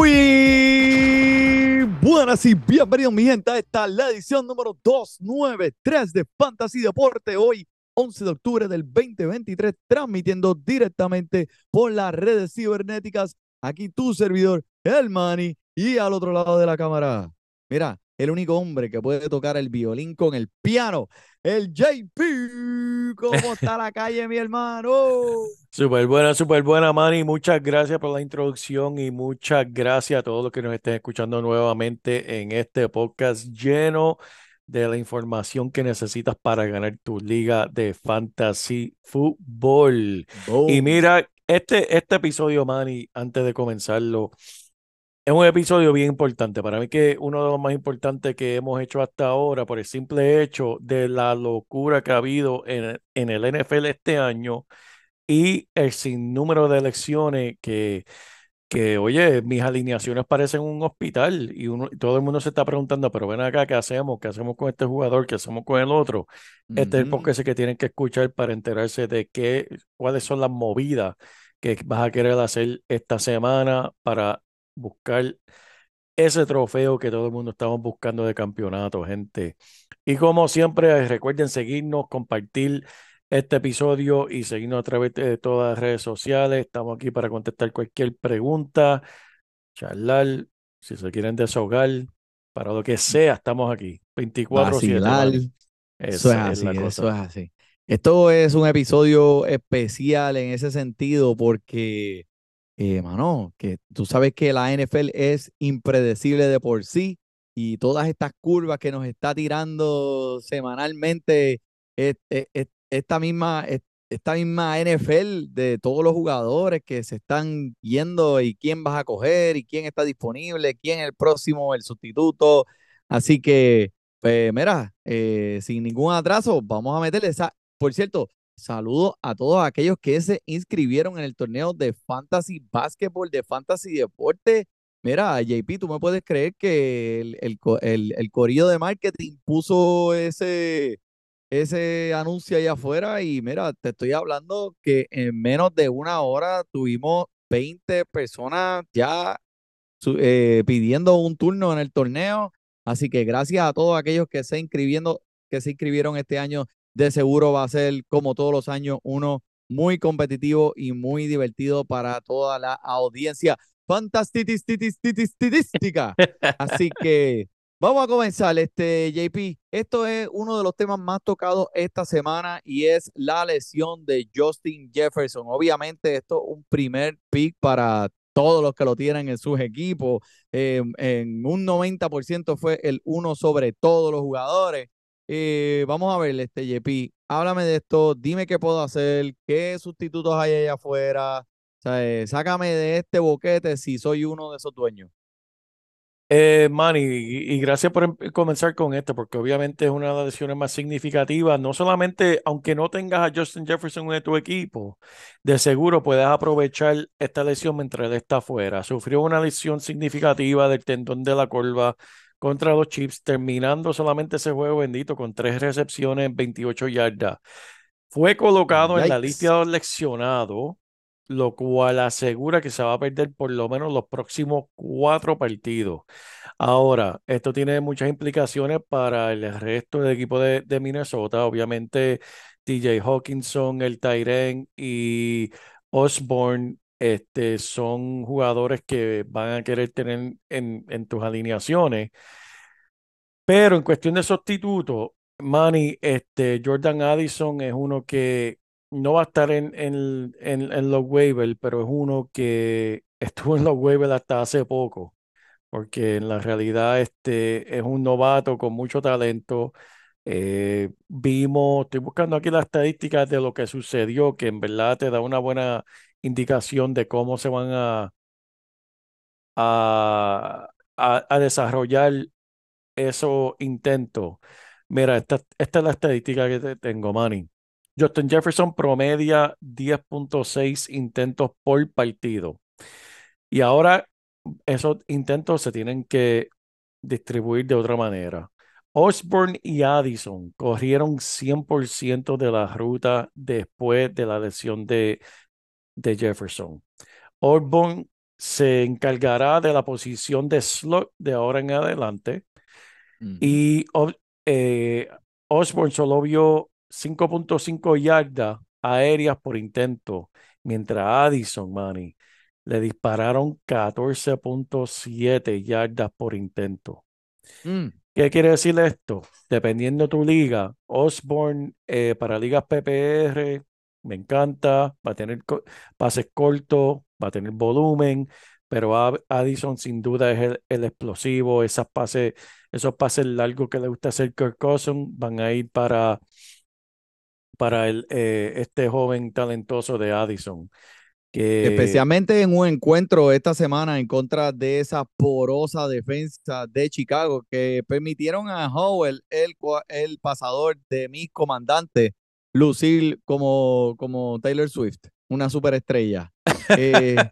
Muy buenas y bienvenidos, mi gente, a esta la edición número 293 de Fantasy Deporte. Hoy, 11 de octubre del 2023, transmitiendo directamente por las redes cibernéticas. Aquí tu servidor, el Manny, y al otro lado de la cámara. Mira, el único hombre que puede tocar el violín con el piano, el JP. ¿Cómo está la calle, mi hermano? Súper buena, súper buena, Manny. Muchas gracias por la introducción y muchas gracias a todos los que nos estén escuchando nuevamente en este podcast lleno de la información que necesitas para ganar tu liga de fantasy fútbol. Y mira, este, este episodio, Manny, antes de comenzarlo, es un episodio bien importante. Para mí que uno de los más importantes que hemos hecho hasta ahora por el simple hecho de la locura que ha habido en, en el NFL este año y el sinnúmero de elecciones que, que, oye, mis alineaciones parecen un hospital y uno, todo el mundo se está preguntando, pero ven acá, ¿qué hacemos? ¿Qué hacemos con este jugador? ¿Qué hacemos con el otro? Este es el podcast que tienen que escuchar para enterarse de qué, cuáles son las movidas que vas a querer hacer esta semana para buscar ese trofeo que todo el mundo estamos buscando de campeonato, gente. Y como siempre, recuerden seguirnos, compartir este episodio y seguirnos a través de todas las redes sociales. Estamos aquí para contestar cualquier pregunta, charlar, si se quieren desahogar, para lo que sea, estamos aquí. 24/7, Vacilar. Manny. Eso así, es así. Esto es un episodio especial en ese sentido porque, eh, mano, que tú sabes que la NFL es impredecible de por sí y todas estas curvas que nos está tirando semanalmente es- es- es- esta misma, es- esta misma NFL de todos los jugadores que se están yendo y quién vas a coger y quién está disponible, quién es el próximo, el sustituto. Así que... Pues mira, eh, sin ningún atraso, vamos a meterle esa. Por cierto, saludo a todos aquellos que se inscribieron en el torneo de Fantasy Basketball, de Fantasy Deporte. Mira, JP, tú me puedes creer que el, el, el- corillo de marketing puso ese, ese anuncio allá afuera y mira, te estoy hablando que en menos de una hora tuvimos 20 personas ya eh, pidiendo un turno en el torneo. Así que gracias a todos aquellos que se inscribiendo, que se inscribieron este año. De seguro va a ser, como todos los años, uno muy competitivo y muy divertido para toda la audiencia fantástica. Así que vamos a comenzar, este JP. Esto es uno de los temas más tocados esta semana y es la lesión de Justin Jefferson. Obviamente, esto es un primer pick para todos los que lo tienen en sus equipos. Eh, en un 90% fue el uno sobre todos los jugadores. Eh, vamos a ver, este JP, háblame de esto, dime qué puedo hacer, qué sustitutos hay allá afuera. O eh, sácame de este boquete si soy uno de esos dueños. Eh, Manny, y, y gracias por em- comenzar con esto, porque obviamente es una de las lesiones más significativas. No solamente, aunque no tengas a Justin Jefferson en tu equipo, de seguro puedes aprovechar esta lesión mientras él está afuera. Sufrió una lesión significativa del tendón de la corva contra los Chiefs, terminando solamente ese juego bendito con tres recepciones, 28 yardas. Fue colocado en la lista de lesionados, lo cual asegura que se va a perder por lo menos los próximos cuatro partidos. Ahora, esto tiene muchas implicaciones para el resto del equipo de, de Minnesota. Obviamente, TJ Hawkinson, el Tyren y Osborne este, son jugadores que van a querer tener en, en tus alineaciones. Pero en cuestión de sustituto, Manny, este, Jordan Addison es uno que no va a estar en, en, en, en los waivers, pero es uno que estuvo en los waivers hasta hace poco, porque en la realidad este, es un novato con mucho talento. Eh, vimos, estoy buscando aquí las estadísticas de lo que sucedió, que en verdad te da una buena indicación de cómo se van a, a, a, desarrollar esos intentos. Mira, esta, esta es la estadística que te tengo, Manny. Justin Jefferson promedia 10.6 intentos por partido. Y ahora esos intentos se tienen que distribuir de otra manera. Osborne y Addison corrieron 100% de la ruta después de la lesión de, de Jefferson. Osborne se encargará de la posición de slot de ahora en adelante. Y eh, Osborne solo vio 5.5 yardas aéreas por intento, mientras Addison, Manny, le dispararon 14.7 yardas por intento. Mm, ¿Qué quiere decir esto? Dependiendo de tu liga, Osborne eh, para ligas PPR me encanta, va a tener co- pases cortos, va a tener volumen, pero Addison sin duda es el, explosivo, esas pases, esos pases largos que le gusta hacer Kirk Cousins van a ir para, para el, eh, este joven talentoso de Addison. Que, Especialmente en un encuentro esta semana en contra de esa porosa defensa de Chicago que permitieron a Howell, el, el pasador de mis comandantes, lucir como, como Taylor Swift, una superestrella. Eh,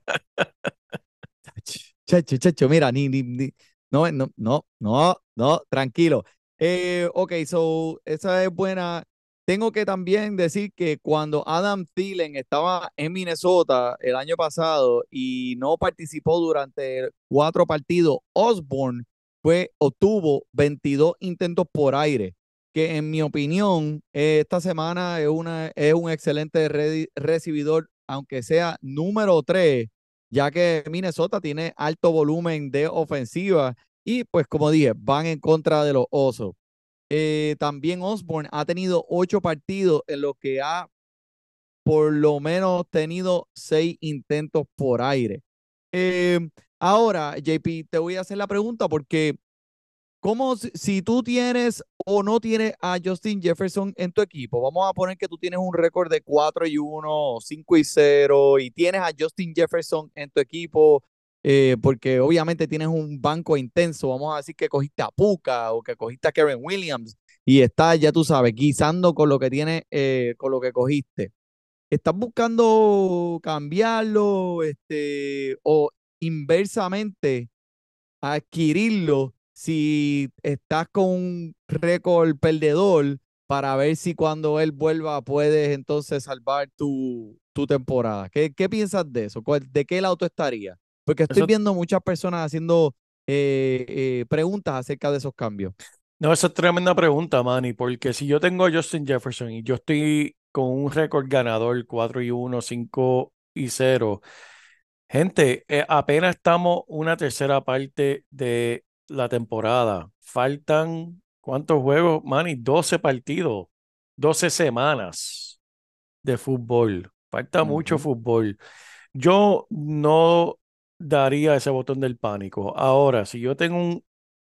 chacho, chacho, mira, ni, ni, ni- no, no, no, no, no, tranquilo. Eh, ok, so, esa es buena. Tengo que también decir que cuando Adam Thielen estaba en Minnesota el año pasado y no participó durante cuatro partidos, Osborne fue, obtuvo 22 intentos por aire, que en mi opinión, esta semana es, una, es un excelente re- recibidor, aunque sea número 3, ya que Minnesota tiene alto volumen de ofensiva y pues como dije, van en contra de los Osos. Eh, también Osborne ha tenido ocho partidos en los que ha por lo menos tenido seis intentos por aire. Eh, ahora, JP, te voy a hacer la pregunta porque ¿cómo si, tú tienes o no tienes a Justin Jefferson en tu equipo? Vamos a poner que tú tienes un récord de 4 y 1, 5 y 0 y tienes a Justin Jefferson en tu equipo eh, porque obviamente tienes un banco intenso. Vamos a decir que cogiste a Puka o que cogiste a Karen Williams y estás, ya tú sabes, guisando con lo que tienes, eh, con lo que cogiste. ¿Estás buscando cambiarlo este, o inversamente adquirirlo si estás con un récord perdedor para ver si cuando él vuelva puedes entonces salvar tu, tu temporada? ¿Qué, qué piensas de eso? ¿Cuál- ¿De qué lado tú estarías? Porque estoy Eso- viendo muchas personas haciendo eh, eh, preguntas acerca de esos cambios. No, esa es tremenda pregunta, Manny, porque si yo tengo a Justin Jefferson y yo estoy con un récord ganador 4 y 1, 5 y 0, gente, eh, apenas estamos una tercera parte de la temporada. Faltan, ¿cuántos juegos, Manny? 12 partidos, 12 semanas de fútbol. Falta mucho fútbol. Yo no daría ese botón del pánico. Ahora, si yo tengo un,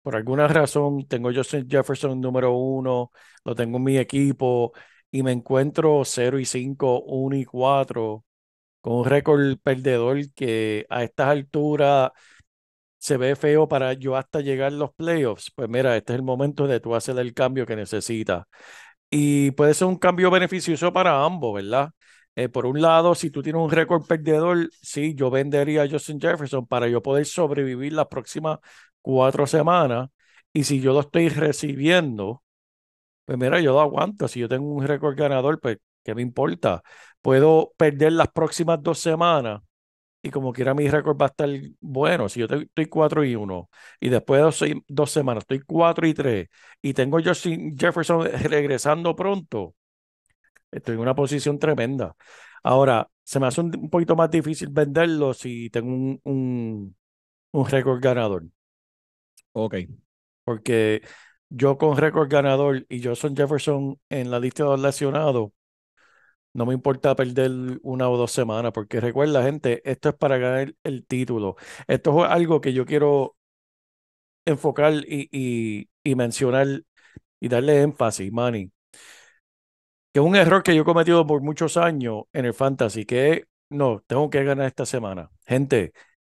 por alguna razón, tengo Justin Jefferson número uno, lo tengo en mi equipo y me encuentro 0 y 5, 1 y 4, con un récord perdedor que a estas alturas se ve feo para yo hasta llegar a los playoffs. Pues mira, este es el momento de tú hacer el cambio que necesitas. Y puede ser un cambio beneficioso para ambos, ¿verdad? Eh, por un lado, si tú tienes un récord perdedor, sí, yo vendería a Justin Jefferson para yo poder sobrevivir las próximas cuatro semanas. Y si yo lo estoy recibiendo, pues mira, yo lo aguanto. Si yo tengo un récord ganador, pues, ¿qué me importa? Puedo perder las próximas dos semanas y como quiera mi récord va a estar bueno. Si yo te- estoy 4 y 1 y después de dos, se- dos semanas estoy 4 y 3 y tengo Justin Jefferson regresando pronto, estoy en una posición tremenda. Ahora, se me hace un, un poquito más difícil venderlo si tengo un, un, un récord ganador, Ok. porque yo con récord ganador y Justin Jefferson en la lista de los lesionados, no me importa perder una o dos semanas, porque recuerda, gente, esto es para ganar el título. Esto es algo que yo quiero enfocar y, y, y mencionar y darle énfasis, Manny. Que es un error que yo he cometido por muchos años en el fantasy, que no, tengo que ganar esta semana. Gente,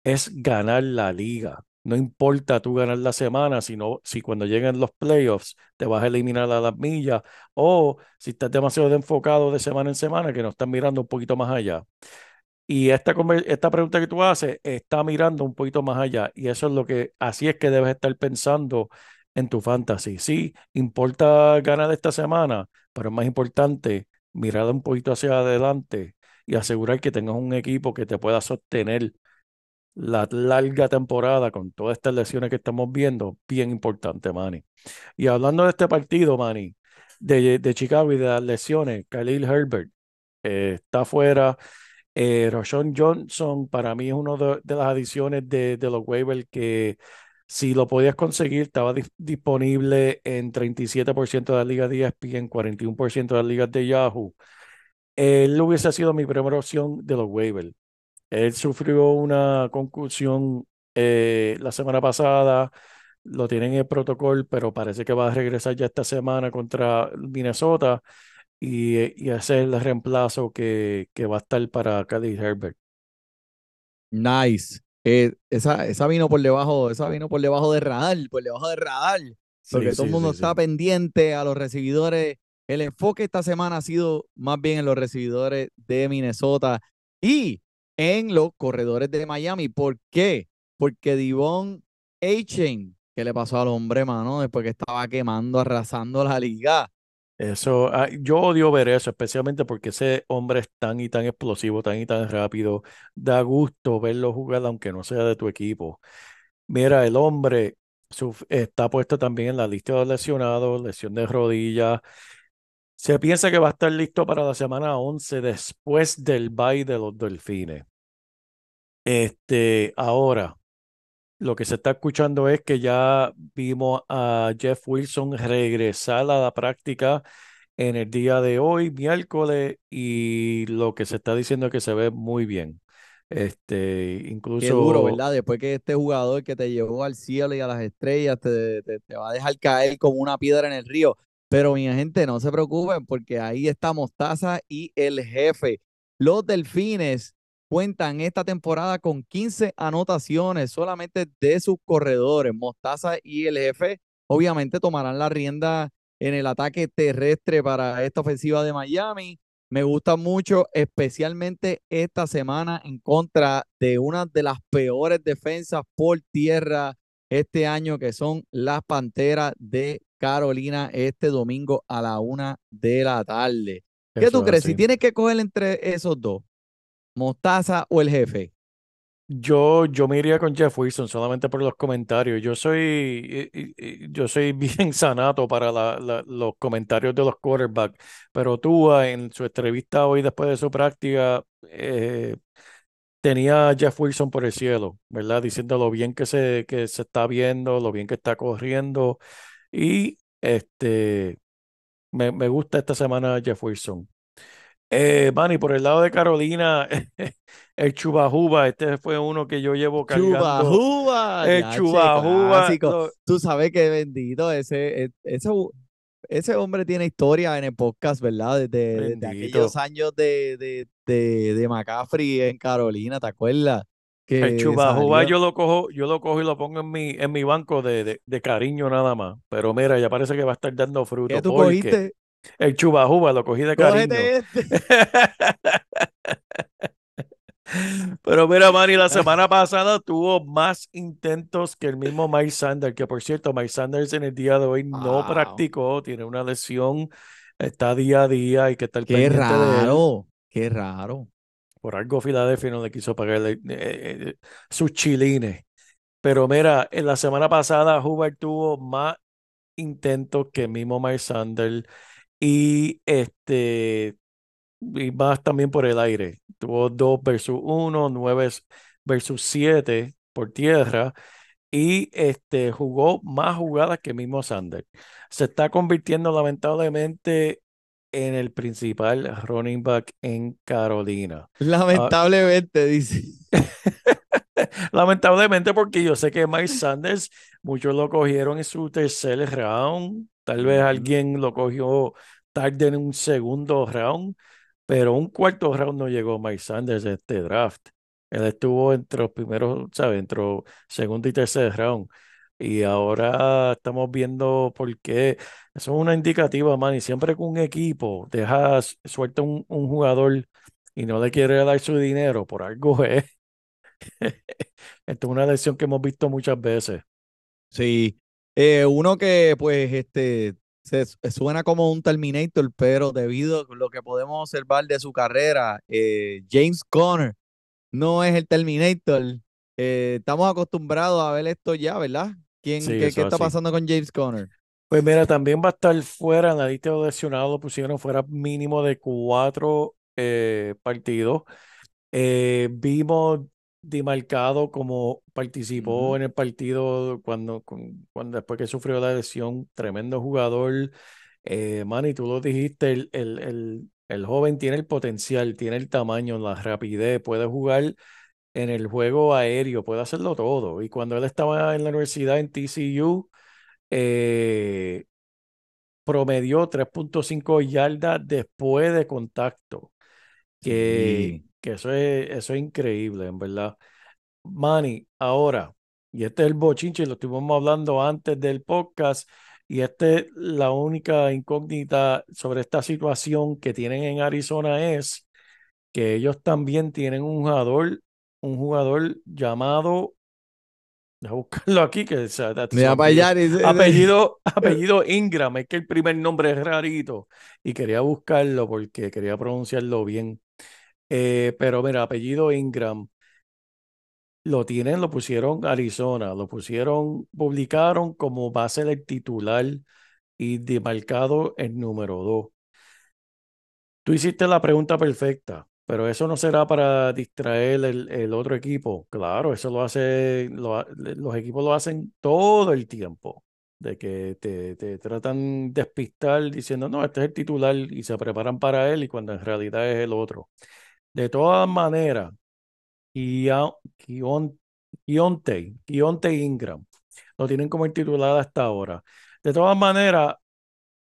es ganar la liga. No importa tú ganar la semana, sino si cuando lleguen los playoffs te vas a eliminar a las millas o si estás demasiado enfocado de semana en semana que no estás mirando un poquito más allá. Y esta, esta pregunta que tú haces está mirando un poquito más allá y eso es lo que, así es que debes estar pensando en tu fantasy. Sí, importa ganar esta semana, pero es más importante mirar un poquito hacia adelante y asegurar que tengas un equipo que te pueda sostener la larga temporada con todas estas lesiones que estamos viendo, bien importante, Manny. Y hablando de este partido, Manny, de, de Chicago y de las lesiones, Khalil Herbert eh, está fuera. Eh, Roshan Johnson para mí es uno de, las adiciones de, los waivers que si lo podías conseguir estaba disponible en 37% de la liga de ESPN, 41% de las ligas de Yahoo. Él hubiese sido mi primera opción de los waivers. Él sufrió una concusión eh, la semana pasada, lo tienen en el protocolo, pero parece que va a regresar ya esta semana contra Minnesota y, y hacer el reemplazo que, que va a estar para Khalil Herbert. Nice. Eh, esa, esa vino por debajo, esa vino por debajo de radar, por debajo de radar, porque todo el mundo está pendiente a los recibidores. El enfoque esta semana ha sido más bien en los recibidores de Minnesota y en los corredores de Miami. ¿Por qué? Porque Divon Achen, ¿qué le pasó al hombre, mano? Después que estaba quemando, arrasando la liga. Eso, ah, yo odio ver eso, especialmente porque ese hombre es tan y tan explosivo, tan y tan rápido. Da gusto verlo jugar, aunque no sea de tu equipo. Mira, el hombre está puesto también en la lista de lesionados, lesión de rodilla. Se piensa que va a estar listo para la semana 11 después del bye de los Delfines. Este, ahora, lo que se está escuchando es que ya vimos a Jeff Wilson regresar a la práctica en el día de hoy, miércoles, y lo que se está diciendo es que se ve muy bien. Este, incluso. Qué duro, ¿verdad? Después que este jugador que te llevó al cielo y a las estrellas te, te, te va a dejar caer como una piedra en el río. Pero mi gente, no se preocupen porque ahí está Mostaza y el jefe. Los delfines cuentan esta temporada con 15 anotaciones solamente de sus corredores. Mostaza y el jefe obviamente tomarán la rienda en el ataque terrestre para esta ofensiva de Miami. Me gusta mucho, especialmente esta semana en contra de una de las peores defensas por tierra este año, que son las Panteras de Carolina este domingo a la una de la tarde. ¿Qué tú crees? Si tienes que coger entre esos dos, Mostaza o el jefe. Yo, yo me iría con Jeff Wilson solamente por los comentarios. Yo soy, yo soy bien sanato para los comentarios de los quarterbacks, pero tú en su entrevista hoy después de su práctica eh, tenía a Jeff Wilson por el cielo, ¿verdad? Diciendo lo bien que se, que se está viendo, lo bien que está corriendo. Y este, me, me gusta esta semana Jeff Wilson. Eh, Manny, por el lado de Carolina, el Chubajuba, este fue uno que yo llevo cargando. Chubajuba. El Chubajuba. Tú sabes que bendito, ese, e, ese, ese hombre tiene historia en el podcast, ¿verdad? Desde, aquellos años de, de, de, de McCaffrey en Carolina, ¿te acuerdas? El Chubajuba yo lo cojo, yo lo cojo y lo pongo en mi, en mi banco de, de, cariño nada más. Pero mira, ya parece que va a estar dando fruto. ¿Qué tú cogiste? El chubajuba lo cogí de cariño. Este. Pero mira, Manny, la semana pasada tuvo más intentos que el mismo Mike Sanders, que por cierto, Mike Sanders en el día de hoy no practicó, tiene una lesión, está día a día y que está el Qué raro, qué raro. Por algo Filadelfia no le quiso pagar eh, eh, sus chilines. Pero mira, en la semana pasada Hubert tuvo más intentos que mismo Mike Sanders y este y más también por el aire. Tuvo 2 versus 1, 9 versus 7 por tierra. y este, jugó más jugadas que mismo Sanders. Se está convirtiendo lamentablemente en el principal running back en Carolina. Ah, Lamentablemente, dice. Lamentablemente, porque yo sé que Mike Sanders, muchos lo cogieron en su tercer round. Tal vez alguien lo cogió tarde en un segundo round, pero un cuarto round no llegó Mike Sanders este draft. Él estuvo entre los primeros, ¿sabes? Entre segundo y tercer round. Y ahora estamos viendo por qué. Eso es una indicativa, man. Siempre que un equipo deja suelta un, un jugador y no le quiere dar su dinero, por algo es. Esto es una lección que hemos visto muchas veces. Sí. Eh, uno que, pues, este, s- suena como un Terminator, pero debido a lo que podemos observar de su carrera, eh, James Conner no es el Terminator. Eh, estamos acostumbrados a ver esto ya, ¿verdad? ¿Quién, Sí, qué, qué está pasando con James Conner? Pues mira, también va a estar fuera en la lista de lesionados, lo pusieron fuera mínimo de cuatro eh, partidos. Eh, vimos Dimarcado como participó Ujú. en el partido cuando, cuando después que sufrió la lesión, tremendo jugador. Eh, Manny, tú lo dijiste, el, el, el, el joven tiene el potencial, tiene el tamaño, la rapidez, puede jugar en el juego aéreo, puede hacerlo todo. Y cuando él estaba en la universidad en TCU, eh, promedió 3.5 yardas después de contacto, que, Sí. que eso es, eso es increíble, en verdad. Manny, ahora, y este es el bochinche, lo estuvimos hablando antes del podcast, y esta es la única incógnita sobre esta situación que tienen en Arizona es que ellos también tienen un jugador, un jugador llamado, deja buscarlo aquí, que se, se me Mira para olvidó. allá. dice- Apellido, apellido Ingram, es que el primer nombre es rarito y quería buscarlo porque quería pronunciarlo bien. Eh, pero mira, apellido Ingram, lo tienen, lo pusieron Arizona, lo pusieron, publicaron como va a ser el titular y demarcado el número 2. Tú hiciste la pregunta perfecta, pero eso no será para distraer el, el otro equipo. Claro, eso lo hace, lo ha- los equipos lo hacen todo el tiempo, de que te, te tratan de despistar diciendo, no, este es el titular y se preparan para él y cuando en realidad es el otro. De todas maneras, Keontae Ingram, lo tienen como el titular hasta ahora. De todas maneras,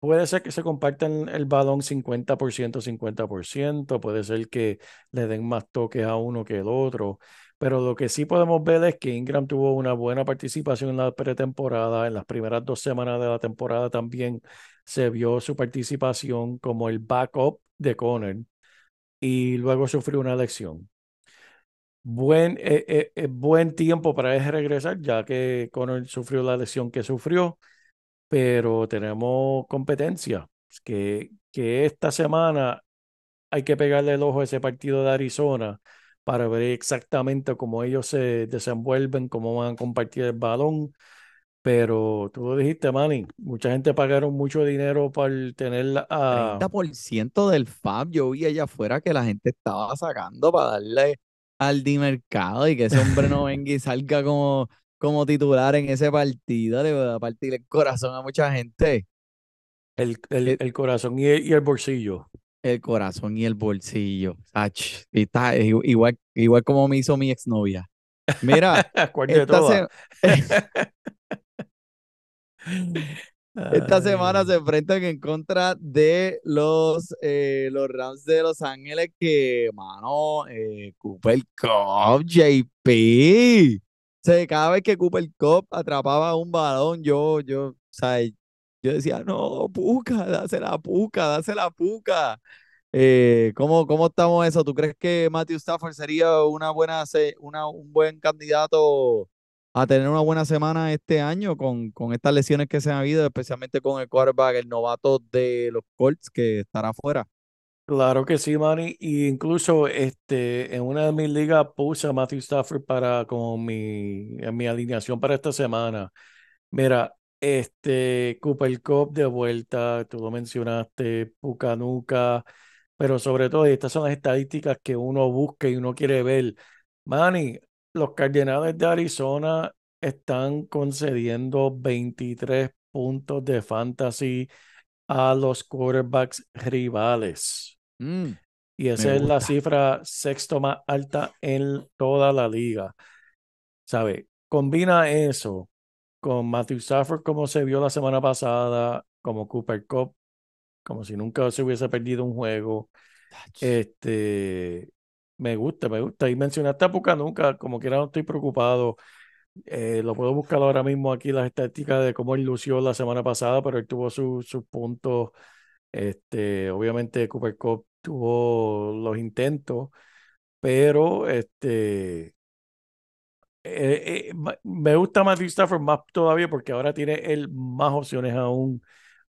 Puede ser que se compartan el balón 50%, 50%, puede ser que le den más toques a uno que el otro, pero lo que sí podemos ver es que Ingram tuvo una buena participación en la pretemporada, en las primeras dos semanas de la temporada también se vio su participación como el backup de Conner y luego sufrió una lesión. Buen, eh, eh, eh, buen tiempo para él regresar, ya que Conner sufrió la lesión que sufrió pero tenemos competencia. Que, que esta semana hay que pegarle el ojo a ese partido de Arizona para ver exactamente cómo ellos se desenvuelven, cómo van a compartir el balón. Pero tú lo dijiste, Manny, mucha gente pagaron mucho dinero para tener a... 30% del FAB, yo vi allá afuera que la gente estaba sacando para darle al di mercado y que ese hombre no venga y salga como, como titular en ese partido, le va a partir el corazón a mucha gente. el, el, Eh, el corazón y el, y el bolsillo. El corazón y el bolsillo. Ach, y está i- igual, igual como me hizo mi exnovia. Mira, ¿Cuál de esta, se- esta semana se enfrentan en contra de los, eh, los Rams de Los Ángeles que, mano, eh, Cooper Cup, JP. Sea, cada vez que Cooper Cup atrapaba un balón, yo, yo, o yo decía, no, puca, dásela puca, dásela puca. Eh, ¿cómo, cómo estamos eso? ¿Tú crees que Matthew Stafford sería una buena, una, un buen candidato a tener una buena semana este año con, con estas lesiones que se han habido, especialmente con el quarterback, el novato de los Colts que estará fuera? Claro que sí, Manny. Y incluso este, en una de mis ligas puse a Matthew Stafford para con mi, en mi alineación para esta semana. Mira, este Cooper Cup de vuelta, tú lo mencionaste, Pucanuca, pero sobre todo estas son las estadísticas que uno busca y uno quiere ver. Manny, los Cardenales de Arizona están concediendo 23 puntos de fantasy a los quarterbacks rivales. Mm, Y esa es la cifra sexto más alta en toda la liga. ¿Sabe? Combina eso con Matthew Stafford como se vio la semana pasada, como Cooper Cup, como si nunca se hubiese perdido un juego. Este, me gusta, me gusta. Y mencionaste a Pucanuca, como quiera no estoy preocupado. Eh, lo puedo buscar ahora mismo aquí las estadísticas de cómo él lució la semana pasada, pero él tuvo su- sus puntos. Este, obviamente Cooper Cup tuvo los intentos, pero este, eh, eh, me gusta Matthew Stafford más todavía porque ahora tiene él más opciones aún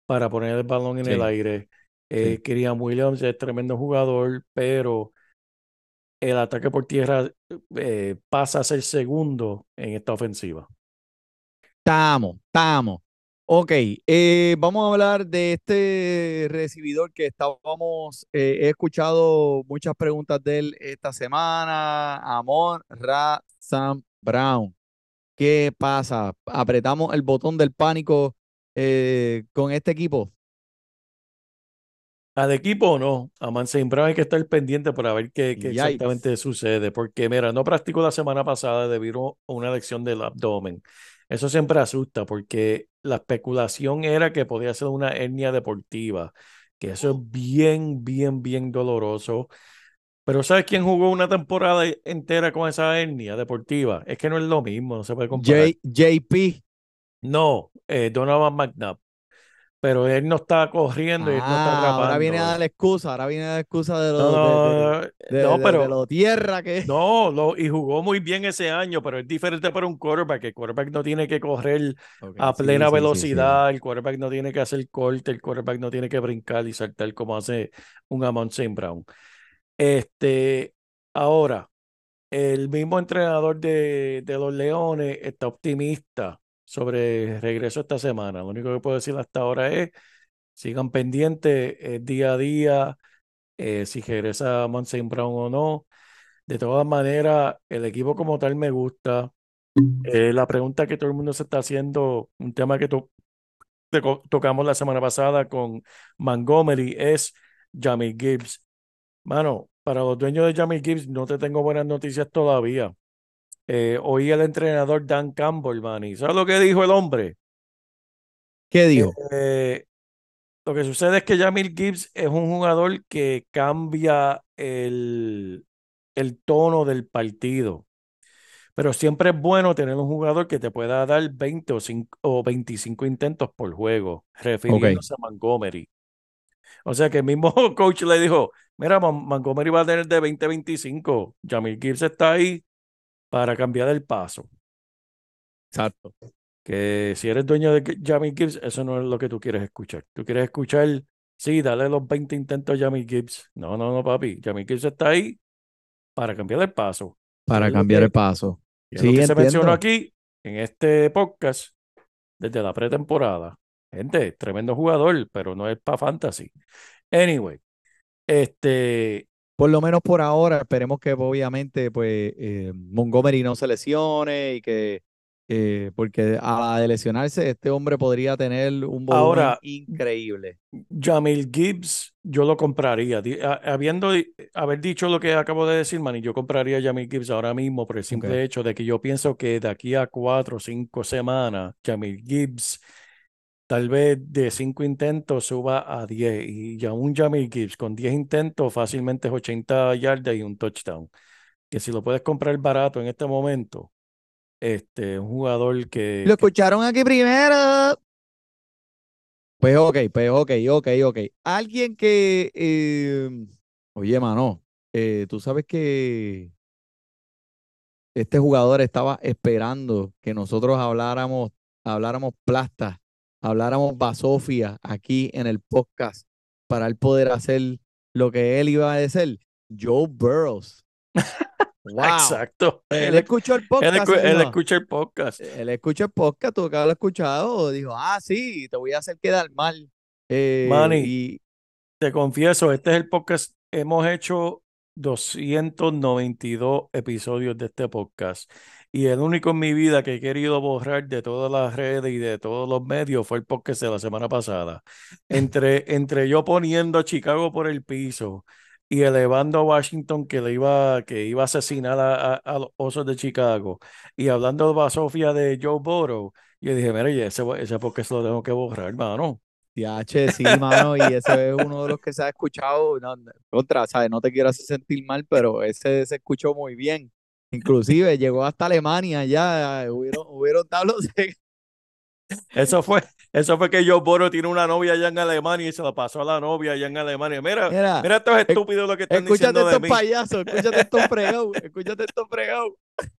para poner el balón en el aire. Eh, sí. Williams es tremendo jugador, pero el ataque por tierra eh, pasa a ser segundo en esta ofensiva. Estamos, estamos. Ok, eh, vamos a hablar de este recibidor que estábamos, eh, he escuchado muchas preguntas de él esta semana, Amon Ra Sam Brown. ¿Qué pasa? ¿Apretamos el botón del pánico eh, con este equipo? Al equipo o no, a Mansain Brown hay que estar pendiente para ver qué, exactamente sucede, porque mira, no practicó la semana pasada debido a una lesión del abdomen. Eso siempre asusta porque la especulación era que podía ser una hernia deportiva, que eso es bien, bien, bien doloroso. Pero ¿sabes quién jugó una temporada entera con esa hernia deportiva? Es que no es lo mismo, no se puede comparar. J- JP. No, eh, Donovan McNabb. Pero él no está corriendo y él no está Ah, ahora viene a atrapando. dar la excusa, ahora viene a dar la excusa de lo, de, de- no, de- no, de- pero de lo tierra que es. no, lo, y jugó muy bien ese año, pero es diferente para un quarterback. El quarterback no tiene que correr a plena sí, sí, sí. velocidad, el quarterback no tiene que hacer corte, el quarterback no tiene que brincar y saltar como hace un Amon Saint Brown. Este, ahora, el mismo entrenador de, de los Leones está optimista sobre regreso esta semana. Lo único que puedo decir hasta ahora es sigan pendientes día a día eh, si regresa Amon Saint Brown o no. De todas maneras, el equipo como tal me gusta. Eh, la pregunta que todo el mundo se está haciendo, un tema que to- to- tocamos la semana pasada con Montgomery, es Jamie Gibbs. Mano, para los dueños de Jamie Gibbs no te tengo buenas noticias todavía. Eh, oí al entrenador Dan Campbell, man, y ¿sabes lo que dijo el hombre? ¿Qué dijo? Eh, lo que sucede es que Jamil Gibbs es un jugador que cambia el, el tono del partido. Pero siempre es bueno tener un jugador que te pueda dar 20 o, 5 o 25 intentos por juego, refiriéndose a Montgomery. O sea que el mismo coach le dijo, mira, Mon- Montgomery va a tener de 20 a 25. Jamil Gibbs está ahí para cambiar el paso. exacto. Que si eres dueño de Jamie Gibbs, eso no es lo que tú quieres escuchar. Tú quieres escuchar, sí, dale los 20 intentos a Jamie Gibbs. No, no, no, papi. Jamie Gibbs está ahí para cambiar el paso. Para lo cambiar que, el paso. es lo Sí, que se mencionó aquí en este podcast desde la pretemporada. Gente, tremendo jugador, pero no es para fantasy. Anyway, este, Por lo menos por ahora, esperemos que obviamente pues eh, Montgomery no se lesione y que eh, porque a la de lesionarse este hombre podría tener un volumen ahora, increíble. Jamil Gibbs, yo lo compraría. Habiendo haber dicho lo que acabo de decir, man, y yo compraría a Jamil Gibbs ahora mismo por el simple hecho de que yo pienso que de aquí a cuatro o cinco semanas, Jamil Gibbs tal vez de cinco intentos suba a 10 y ya un Jamil Gibbs con 10 intentos fácilmente es 80 yardas y un touchdown. Que si lo puedes comprar barato en este momento, este, un jugador Lo que, que escucharon aquí primero. Pues ok, pues ok, ok, ok. Alguien que, eh, oye, mano, eh, tú sabes que este jugador estaba esperando que nosotros habláramos, habláramos plasta, habláramos basofia aquí en el podcast para él poder hacer lo que él iba a hacer. Joe Burrows. Wow. exacto, Él él, escuchó el él, podcast él dijo, escucha el podcast. él escuchó el podcast, tú que lo has escuchado, dijo, ah, sí, te voy a hacer quedar mal. Eh, Manny, y te confieso, este es el podcast. Hemos hecho 292 episodios de este podcast Y el único en mi vida que he querido borrar de todas las redes y de todos los medios fue el podcast de la semana pasada. Entre, entre yo poniendo a Chicago por el piso y elevando a Washington que le iba, que iba a asesinar a, a- los Osos de Chicago y hablando de Basofia de Joe Burrow, yo dije, mira, ese, ese podcast lo tengo que borrar, hermano. TH, sí, mano, y ese es uno de los que se ha escuchado, no, contra, ¿sabes? No te quiero hacer sentir mal, pero ese se escuchó muy bien. Inclusive llegó hasta Alemania ya, hubieron, hubieron tablos de- Eso fue, eso fue que Joe Burrow tiene una novia allá en Alemania y se la pasó a la novia allá en Alemania. Mira, Mira, mira estos estúpidos lo que están escúchate diciendo de estos mí. payasos, escúchate estos fregados, escúchate estos fregados.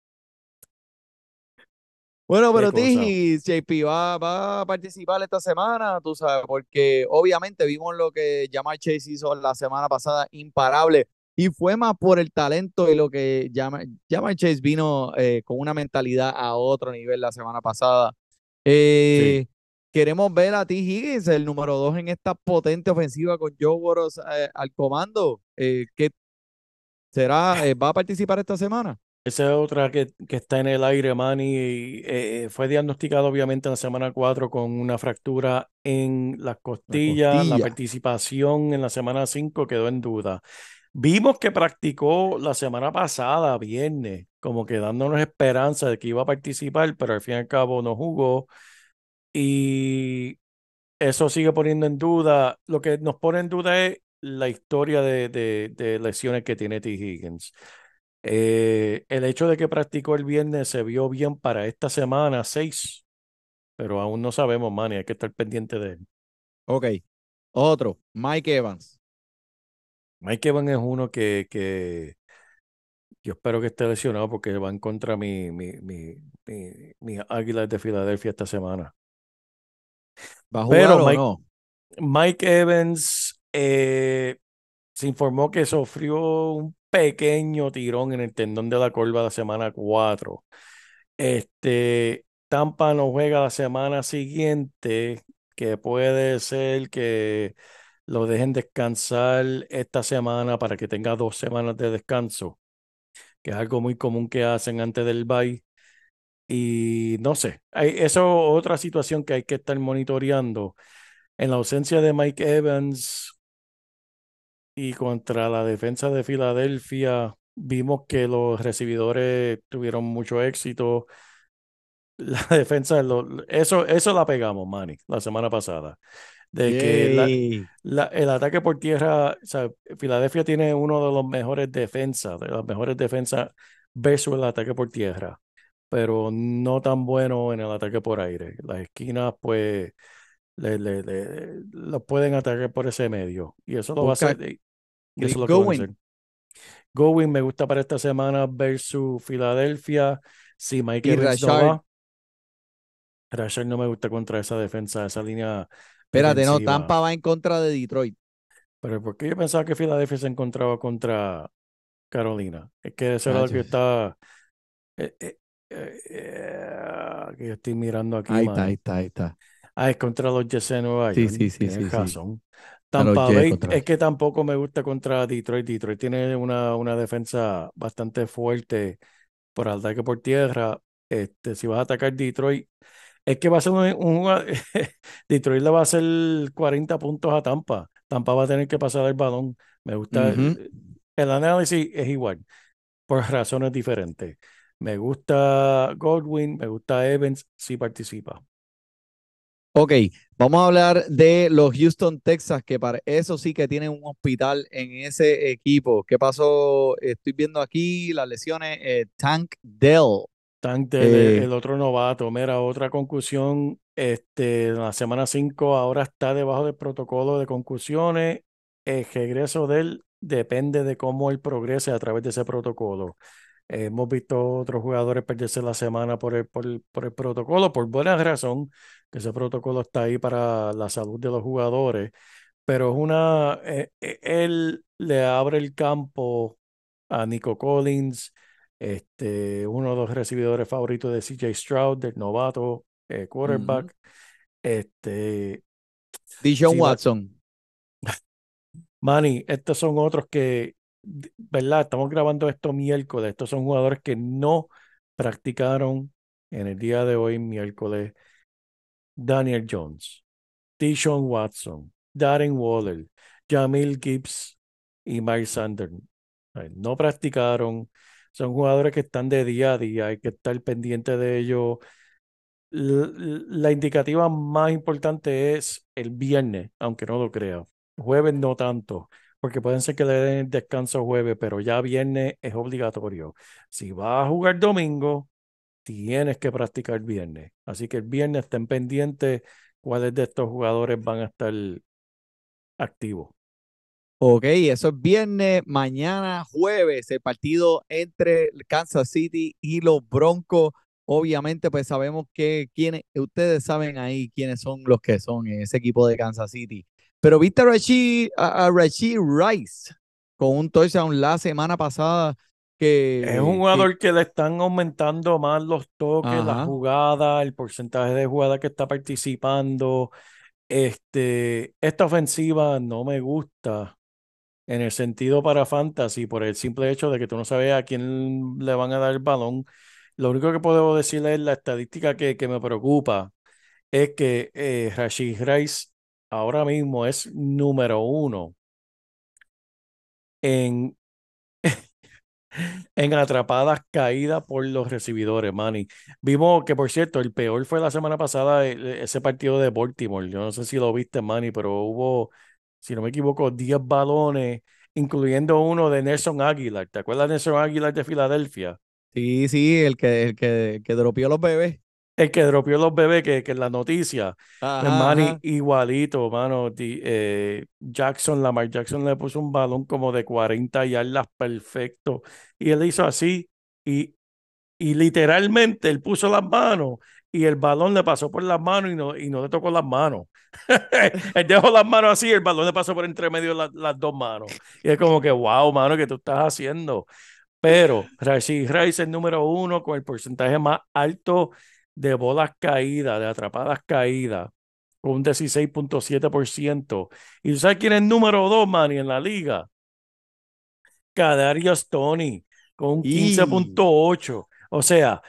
Bueno, pero. Tiji, JP va, va a participar esta semana, tú sabes, porque obviamente vimos lo que Jamal Chase hizo la semana pasada, imparable, y fue más por el talento y lo que Jamal, Chase vino eh, con una mentalidad a otro nivel la semana pasada. Eh, Queremos ver a T. Higgins, el número dos en esta potente ofensiva con Joe Burrow eh, al comando. Eh, ¿qué será? eh, ¿Va a participar esta semana? Esa es otra que, que está en el aire, Manny. y, eh, fue diagnosticado obviamente en la semana 4 con una fractura en las costillas. La costilla. participación en la semana 5 quedó en duda. Vimos que practicó la semana pasada, viernes, como que dándonos esperanza de que iba a participar, pero al fin y al cabo no jugó. Y eso sigue poniendo en duda. Lo que nos pone en duda es la historia de, de- lesiones que tiene T. Higgins. Eh, el hecho de que practicó el viernes se vio bien para esta semana 6, pero aún no sabemos, Manny, hay que estar pendiente de él. Ok. Otro, Mike Evans. Mike Evans es uno que, que yo espero que esté lesionado porque va en contra mi, mi, mi, mi, Águilas de Filadelfia esta semana. ¿Va a Pero o Mike- no? Mike Evans eh, se informó que sufrió un pequeño tirón en el tendón de la corva la semana 4. Este, Tampa no juega la semana siguiente, que puede ser que lo dejen descansar esta semana para que tenga dos semanas de descanso, que es algo muy común que hacen antes del bye. Y no sé, hay, eso es otra situación que hay que estar monitoreando. En la ausencia de Mike Evans y contra la defensa de Filadelfia, vimos que los recibidores tuvieron mucho éxito. La defensa, lo- eso, eso la pegamos, Manny, la semana pasada. De que la- Yay. la- el ataque por tierra, o sea, Filadelfia tiene uno de los mejores defensas, de las mejores defensas versus el ataque por tierra, pero no tan bueno en el ataque por aire. Las esquinas, pues, le, le, le- los pueden atacar por ese medio. Y eso lo va a hacer. Y eso lo Going. hacer. Going me gusta para esta semana versus Filadelfia. Si Y no Rashard. va, Rashard no me gusta contra esa defensa, esa línea Espérate, no. Tampa va en contra de Detroit. Pero ¿por qué yo pensaba que Filadelfia se encontraba contra Carolina? Es que eso era lo que está eh, eh, eh, eh, que yo estoy mirando aquí, Ahí está, ahí está, ahí está. Ah, es contra los Jets de Nueva Sí, York. sí, sí, sí, sí. razón. A los Tampa Bay, contra- es que tampoco me gusta contra Detroit. Detroit tiene una, una defensa bastante fuerte por ataque por tierra. Este, si vas a atacar Detroit, es que va a ser un, un- Detroit le va a hacer 40 puntos a Tampa. Tampa va a tener que pasar el balón. Me gusta. Ujú. El análisis es igual, por razones diferentes. Me gusta Godwin, me gusta Evans, si participa. Ok, vamos a hablar de los Houston Texas, que para eso sí que tienen un hospital en ese equipo. ¿Qué pasó? Estoy viendo aquí las lesiones. eh, Tank Dell. Tank del- el, Eh, otro novato. Mira, otra concusión. Este, en la semana 5 ahora está debajo del protocolo de concusiones. El regreso de él depende de cómo él progrese a través de ese protocolo. Eh, hemos visto otros jugadores perderse la semana por el, por el, por el protocolo, por buena razón, que ese protocolo está ahí para la salud de los jugadores, pero es una, eh, eh, él le abre el campo a Nico Collins, este, uno de los recibidores favoritos de CJ Stroud, del novato eh, quarterback. Este, Dishon va- Watson. Manny, estos son otros que, ¿verdad? Estamos grabando esto miércoles. Estos son jugadores que no practicaron en el día de hoy, miércoles, Daniel Jones, Tishon Watson, Darren Waller, Jamil Gibbs y Miles Sanders. No practicaron, son jugadores que están de día a día, hay que estar pendiente de ellos. La indicativa más importante es el viernes, aunque no lo crea. Jueves no tanto, porque pueden ser que le den descanso jueves, pero ya viernes es obligatorio. Si vas a jugar domingo, tienes que practicar viernes. Así que el viernes estén pendientes cuáles de estos jugadores van a estar activos. Ok, eso es viernes, mañana jueves, el partido entre Kansas City y los Broncos. Obviamente, pues sabemos que quienes, ustedes saben ahí quiénes son los que son en ese equipo de Kansas City. Pero viste a Rashid, a, Rice con un touchdown la semana pasada que... Es un jugador que, le están aumentando más los toques, la jugada, el porcentaje de jugada que está participando. Este, esta ofensiva no me gusta en el sentido para fantasy por el simple hecho de que tú no sabes a quién le van a dar el balón. Lo único que puedo decirle es la estadística que, que me preocupa es que eh, Rashid Rice ahora mismo es número uno en, en atrapadas caídas por los recibidores, Manny. Vimos que, por cierto, el peor fue la semana pasada e, ese partido de Baltimore. Yo no sé si lo viste, Manny, pero hubo, si no me equivoco, 10 balones, incluyendo uno de Nelson Aguilar. ¿Te acuerdas de Nelson Aguilar de Filadelfia? Sí, sí, el que, el que, que dropió los bebés. El que dropió los bebés, que, que en la noticia, pues, igualito, mano. Eh, Jackson, Lamar Jackson le puso un balón como de 40 yardas perfecto. Y él hizo así. Y, y literalmente él puso las manos y el balón le pasó por las manos y no, y no le tocó las manos. él dejó las manos así y el balón le pasó por entre medio las dos manos. Y es como que, wow, mano, ¿qué tú estás haciendo? Pero Rashid Rice es el número uno con el porcentaje más alto de bolas caídas, de atrapadas caídas, con un 16.7%. ¿Y tú sabes quién es el número dos, Manny, en la liga? Kadarius Tony, con un 15.8. O sea,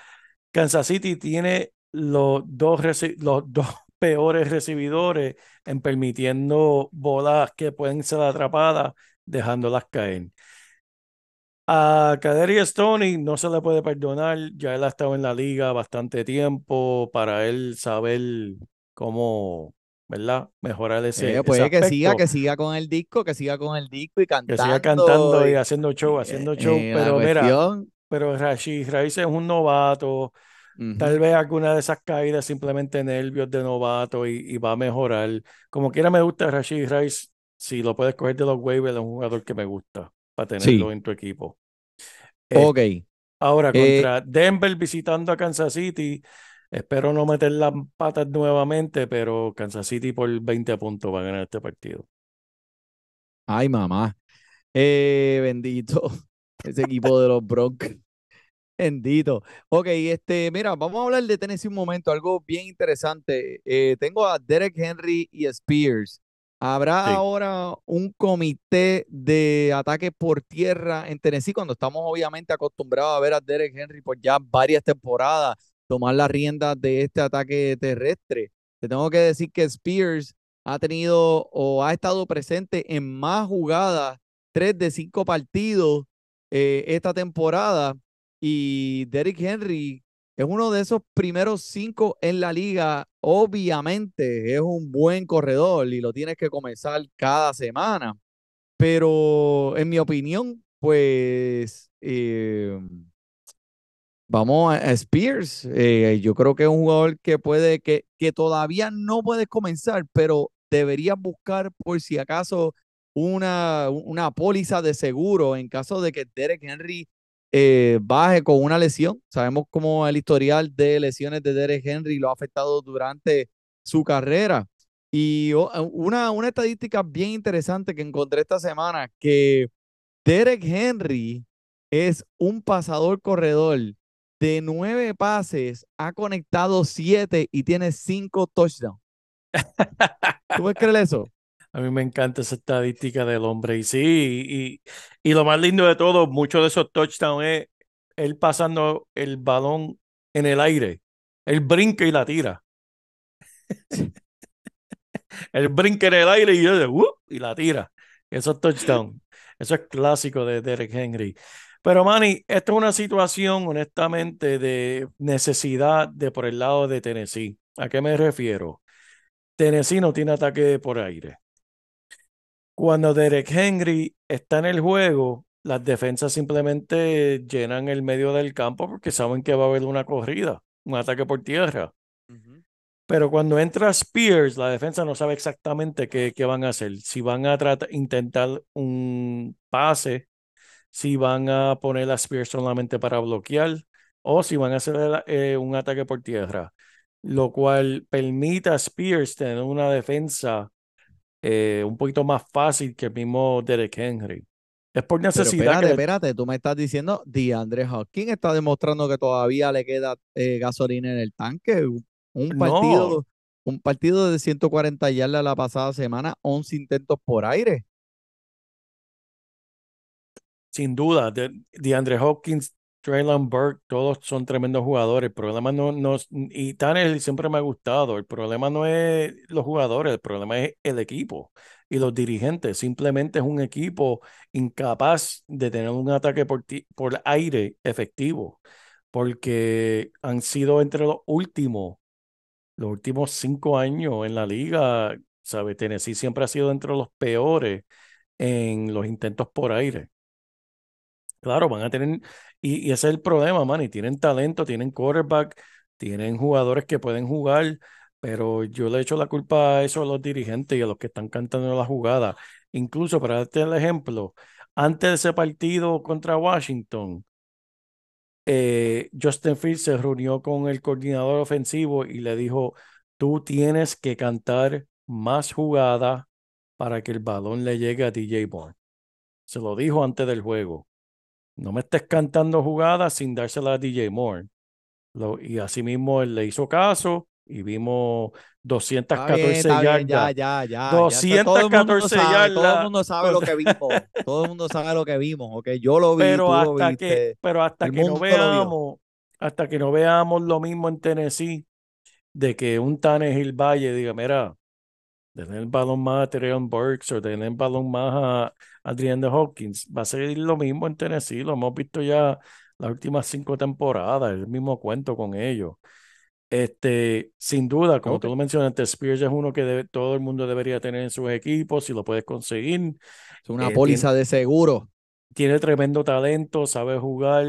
Kansas City tiene los dos, los dos peores recibidores en permitiendo bolas que pueden ser atrapadas, dejándolas caer. A Kaderi Stoney no se le puede perdonar, ya él ha estado en la liga bastante tiempo para él saber cómo, ¿verdad? Mejorar ese, eh, puede que siga, que siga con el disco, que siga con el disco y cantando. Que siga cantando y, haciendo show, haciendo eh, show, pero mira, pero Rashid Rice es un novato, tal vez alguna de esas caídas simplemente nervios de novato y, va a mejorar. Como quiera me gusta Rashid Rice, si lo puedes coger de los waivers, es un jugador que me gusta para tenerlo en tu equipo. ok. Ahora, eh, contra Denver visitando a Kansas City, espero no meter las patas nuevamente, pero Kansas City por 20 puntos va a ganar este partido. Ay, mamá. Eh, bendito. Ese equipo de los Broncos. Bendito. Ok, este, mira, vamos a hablar de Tennessee un momento, algo bien interesante. Eh, tengo a Derek Henry y Spears. ¿Habrá ahora un comité de ataque por tierra en Tennessee cuando estamos obviamente acostumbrados a ver a Derek Henry por ya varias temporadas tomar las riendas de este ataque terrestre? Te tengo que decir que Spears ha tenido o ha estado presente en más jugadas, tres de cinco partidos eh, esta temporada y Derek Henry es uno de esos primeros cinco en la liga. Obviamente es un buen corredor y lo tienes que comenzar cada semana. Pero en mi opinión, pues eh, vamos a, Spears. Eh, yo creo que es un jugador que puede, que, que todavía no puede comenzar, pero deberías buscar por si acaso una, una póliza de seguro en caso de que Derek Henry eh, baje con una lesión. Sabemos cómo el historial de lesiones de Derek Henry lo ha afectado durante su carrera. Y eh, una, una estadística bien interesante que encontré esta semana, que Derek Henry es un pasador corredor de nueve pases, ha conectado siete y tiene cinco touchdowns. ¿Tú puedes creer eso? A mí me encanta esa estadística del hombre. Y sí, y, y lo más lindo de todo, muchos de esos touchdowns es él pasando el balón en el aire. Él brinca y la tira. él brinca en el aire y, yo de, "Uh", y la tira. Eso es touchdown. Eso es clásico de Derek Henry. Pero, Manny, esto es una situación, honestamente, de necesidad de por el lado de Tennessee. ¿A qué me refiero? Tennessee no tiene ataque por aire. Cuando Derek Henry está en el juego, las defensas simplemente llenan el medio del campo porque saben que va a haber una corrida, un ataque por tierra. Pero cuando entra Spears, la defensa no sabe exactamente qué, qué van a hacer. Si van a tratar, intentar un pase, si van a poner a Spears solamente para bloquear, o si van a hacer eh, un ataque por tierra. Lo cual permite a Spears tener una defensa eh, un poquito más fácil que el mismo Derek Henry. Es por Pero necesidad espérate, que espérate, tú me estás diciendo, DeAndre Hopkins está demostrando que todavía le queda eh, gasolina en el tanque. Un- No. partido, un partido de 140 yardas la pasada semana, 11 intentos por aire. Sin duda, de, DeAndre Hopkins, Traylon Burke, todos son tremendos jugadores. El problema no, no y Tannehill siempre me ha gustado. El problema no es los jugadores, el problema es el equipo y los dirigentes. Simplemente es un equipo incapaz de tener un ataque por, ti- por aire efectivo, porque han sido entre los últimos, los últimos cinco años en la liga. ¿Sabe? Tennessee siempre ha sido entre los peores en los intentos por aire. Claro, van a tener, y, y ese es el problema, man, y tienen talento, tienen quarterback, tienen jugadores que pueden jugar, pero yo le echo la culpa a eso a los dirigentes y a los que están cantando la jugada. Incluso para darte el ejemplo, antes de ese partido contra Washington, eh, Justin Fields se reunió con el coordinador ofensivo y le dijo, tú tienes que cantar más jugada para que el balón le llegue a DJ Moore. Se lo dijo antes del juego. No me estés cantando jugadas sin dársela a DJ Moore. Lo- y así mismo él le hizo caso y vimos Está 214 bien, está bien, ya, yardas. ya, ya, ya. Todo el mundo 214 sabe, todo el yardas. mundo sabe lo que vimos. Todo el mundo sabe lo que vimos, ok. Yo lo vi, Pero tú hasta que, pero hasta el que no veamos, hasta que no veamos lo mismo en Tennessee, de que un Tannehill Valle diga, mira, denle el balón más a Treon Burks o denle el balón más a Adrian de Hopkins, va a ser lo mismo en Tennessee, lo hemos visto ya las últimas cinco temporadas, el mismo cuento con ellos. Este, sin duda, como tú lo mencionaste, Spears es uno que debe- todo el mundo debería tener en sus equipos, si lo puedes conseguir. Es una eh, póliza de seguro. tiene tremendo talento, sabe jugar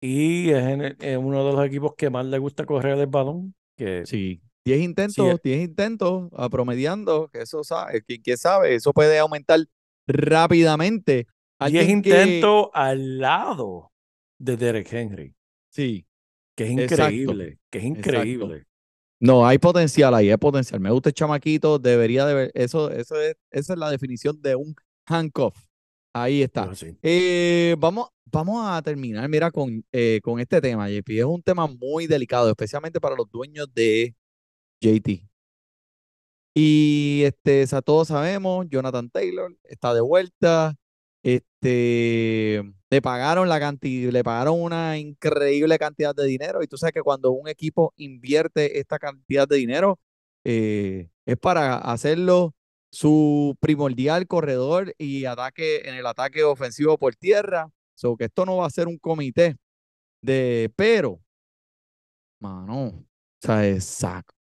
y es, en el- es uno de los equipos que más le gusta correr el balón. Que Sí. 10 intentos, 10 intentos, a promediando, que eso sabe, quién, quién sabe, eso puede aumentar rápidamente. 10 Alguien que- intentos al lado de Derek Henry, Sí, que es Exacto, increíble, que es exacto. increíble. no, hay potencial ahí, hay potencial. Me gusta el chamaquito, debería de ver, eso, eso es, esa es la definición de un handcuff. Ahí está. Sí. Eh, vamos, vamos a terminar, mira, con, eh, con este tema, JP. Es un tema muy delicado, especialmente para los dueños de JT. Y este, todos sabemos, Jonathan Taylor está de vuelta. Este, le pagaron la cantidad, le pagaron una increíble cantidad de dinero. Y tú sabes que cuando un equipo invierte esta cantidad de dinero, eh, es para hacerlo su primordial corredor y ataque en el ataque ofensivo por tierra. So que esto no va a ser un comité de, pero, mano, o sea,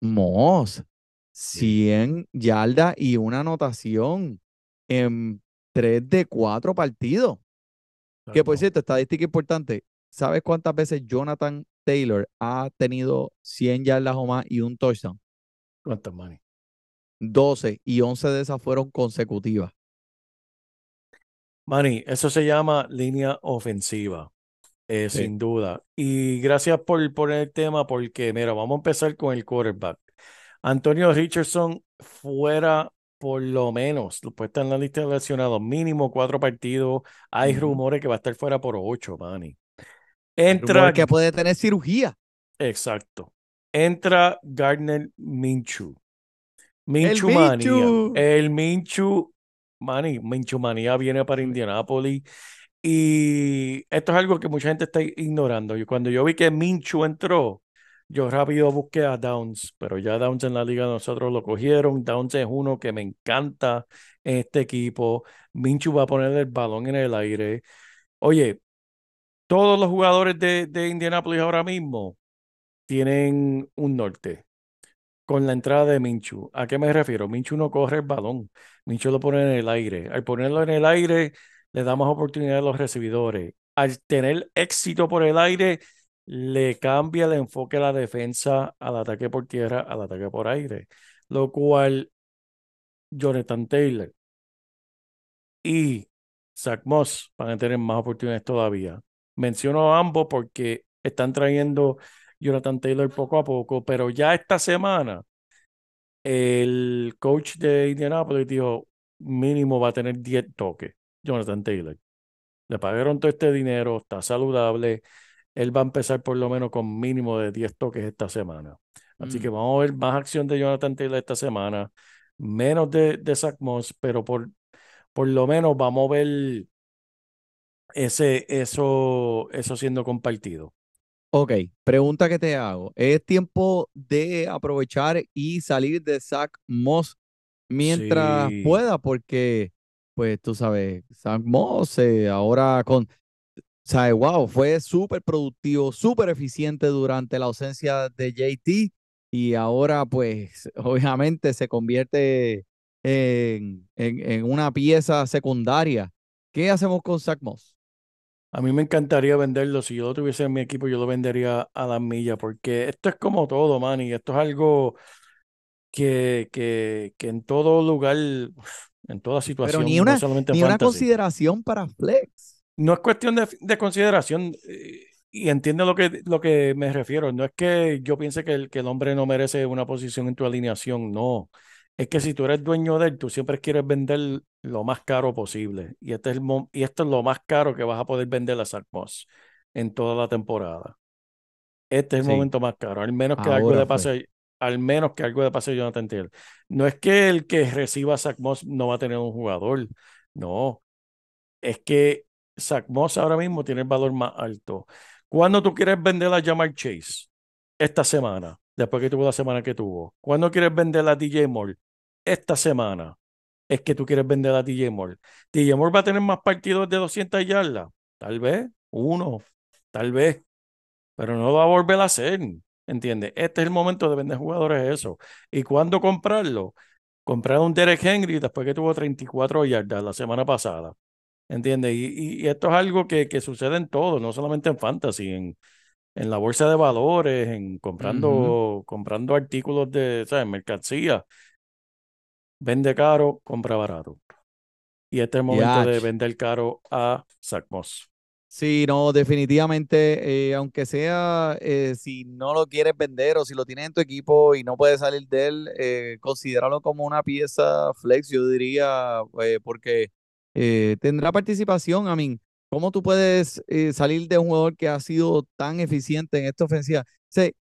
Moss, 100 yardas y una anotación en 3 de 4 partidos. Que por cierto, estadística importante. ¿Sabes cuántas veces Jonathan Taylor ha tenido 100 yardas o más y un touchdown? ¿Cuántas, Manny? 12 y 11 de esas fueron consecutivas. Manny, eso se llama línea ofensiva, eh, Sí. sin duda. Y gracias por poner el tema, porque, mira, vamos a empezar con el quarterback. Antonio Richardson fuera por lo menos, puede estar en la lista de lesionados, mínimo cuatro partidos. Hay rumores que va a estar fuera por ocho, Manny. Entra, que puede tener cirugía. exacto. Entra Gardner Minshew. El Minshew manía. Minshew. El Minshew, Manny, manía viene para Indianápolis. Y esto es algo que mucha gente está ignorando. Y cuando yo vi que Minchu entró, yo rápido busqué a Downs, pero ya Downs en la liga nosotros lo cogieron. Downs es uno que me encanta en este equipo. Minchu va a poner el balón en el aire. Oye, todos los jugadores de, de Indianapolis ahora mismo tienen un norte con la entrada de Minchu. ¿A qué me refiero? Minchu no corre el balón, Minchu lo pone en el aire. Al ponerlo en el aire, le damos oportunidad a los recibidores. Al tener éxito por el aire, le cambia el enfoque a la defensa al ataque por tierra, al ataque por aire. Lo cual Jonathan Taylor y Zach Moss van a tener más oportunidades todavía. Menciono a ambos porque están trayendo Jonathan Taylor poco a poco, pero ya esta semana el coach de Indianapolis dijo mínimo va a tener 10 toques, Jonathan Taylor. Le pagaron todo este dinero, está saludable. Él va a empezar por lo menos con mínimo de 10 toques esta semana. Así que Mm. vamos a ver más acción de Jonathan Taylor esta semana, menos de, de Zach Moss, pero por, por lo menos vamos a ver ese, eso, eso siendo compartido. Ok, pregunta que te hago. ¿Es tiempo de aprovechar y salir de Zach Moss mientras Sí. pueda? Porque, pues tú sabes, Zach Moss eh, ahora con, sabes, wow, fue súper productivo, súper eficiente durante la ausencia de JT y ahora pues obviamente se convierte en, en, en una pieza secundaria. ¿Qué hacemos con Zach Moss? A mí me encantaría venderlo. Si yo lo tuviese en mi equipo, yo lo vendería a las millas, porque esto es como todo, man, y esto es algo que, que, que en todo lugar, en toda Pero situación, ni no una, solamente ni una consideración para Flex. No es cuestión de, de consideración, eh, y entiende lo que, lo que me refiero. No es que yo piense que el, que el hombre no merece una posición en tu alineación, no. Es que si tú eres dueño de él, tú siempre quieres vender lo más caro posible. Y, este es el, y esto es lo más caro que vas a poder vender a Zach Moss en toda la temporada. Este es el Sí, momento más caro, al menos que algo le pase, al menos que algo le pase Jonathan Taylor. No es que el que reciba a Zach Moss no va a tener un jugador, no. Es que Zach Moss ahora mismo tiene el valor más alto. ¿Cuándo tú quieres vender a Jamar Chase? Esta semana, después que tuvo la semana que tuvo. ¿Cuándo quieres vender a DJ Moore? Esta semana. Es que tú quieres vender a DJ Moore. DJ Moore va a tener más partidos de 200 yardas. Tal vez, uno, tal vez, pero no va a volver a hacer. ¿Entiendes? Este es el momento de vender jugadores eso. ¿Y cuándo comprarlo? Comprar un Derek Henry después que tuvo 34 yardas la semana pasada. ¿Entiendes? Y, y- esto es algo que, que sucede en todo, no solamente en fantasy, en, en la bolsa de valores, en comprando, comprando artículos de, ¿sabes? Mercancía. Vende caro, compra barato. Y este es el momento de vender caro a Zach Moss. Sí, no, definitivamente, eh, aunque sea, eh, si no lo quieres vender o si lo tienes en tu equipo y no puedes salir de él, eh, considéralo como una pieza flex, yo diría, eh, porque eh, tendrá participación. A mí, ¿cómo tú puedes salir de un jugador que ha sido tan eficiente en esta ofensiva?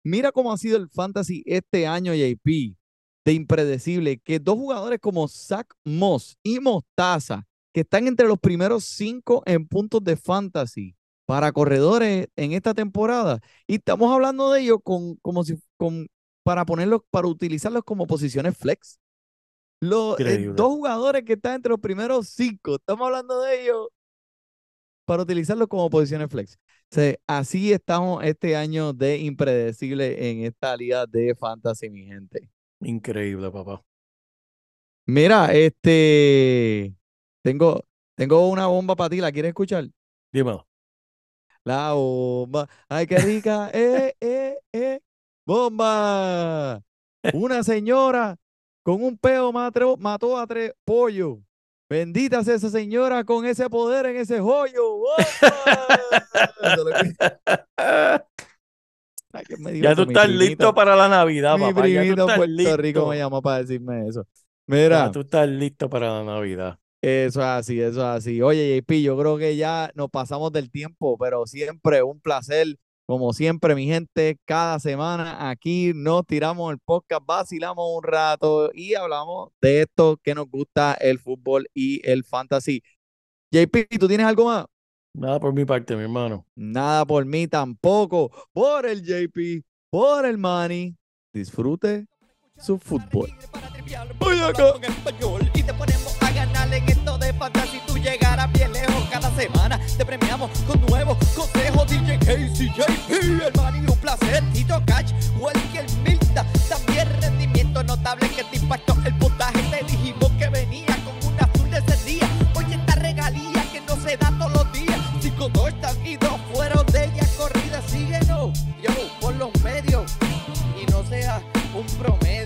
Mira cómo ha sido el fantasy este año, JP, de impredecible, que dos jugadores como Zach Moss y Mostaza que están entre los primeros cinco en puntos de fantasy para corredores en esta temporada. Y estamos hablando de ellos con, como si, con, para ponerlos, para utilizarlos como posiciones flex. Los eh, dos jugadores que están entre los primeros cinco, estamos hablando de ellos para utilizarlos como posiciones flex. O sea, así estamos este año de impredecible en esta liga de fantasy, mi gente. Increíble, papá. Mira, este, tengo, tengo una bomba para ti, ¿la quieres escuchar? Dímelo. La bomba. Ay, qué rica. Eh, eh, eh. Bomba. Una señora con un peo mató, a tres pollos. Bendita sea esa señora con ese poder en ese joyo. Ya tú mi estás primito. listo para la Navidad, Mi papá. Ya tú primito en estás Puerto Rico me llamó para decirme eso. Ya Mira. tú estás listo para la Navidad. Eso es así, eso es así. Oye, JP, yo creo que ya nos pasamos del tiempo, pero siempre un placer, como siempre, mi gente, cada semana aquí nos tiramos el podcast, vacilamos un rato y hablamos de esto que nos gusta, el fútbol y el fantasy. JP, ¿tú tienes algo más? Nada por mi parte, mi hermano. Nada por mí tampoco. Por el JP, por el Manny. Disfrute su fútbol. Porque acá. En esto de fantasy. Tú llegarás bien lejos cada semana. Te premiamos con nuevos consejos. DJ Casey, el Manny, un placer. Tito Catch, Welker Milta. También rendimiento notable que te impactó el puntaje. Te dijimos que venía con una azul de ese día. Oye, esta regalía que no se da todos los días. Cinco touchdowns y dos fueron de ella corrida. Síguenos, yo, por los medios. Y no sea un promedio.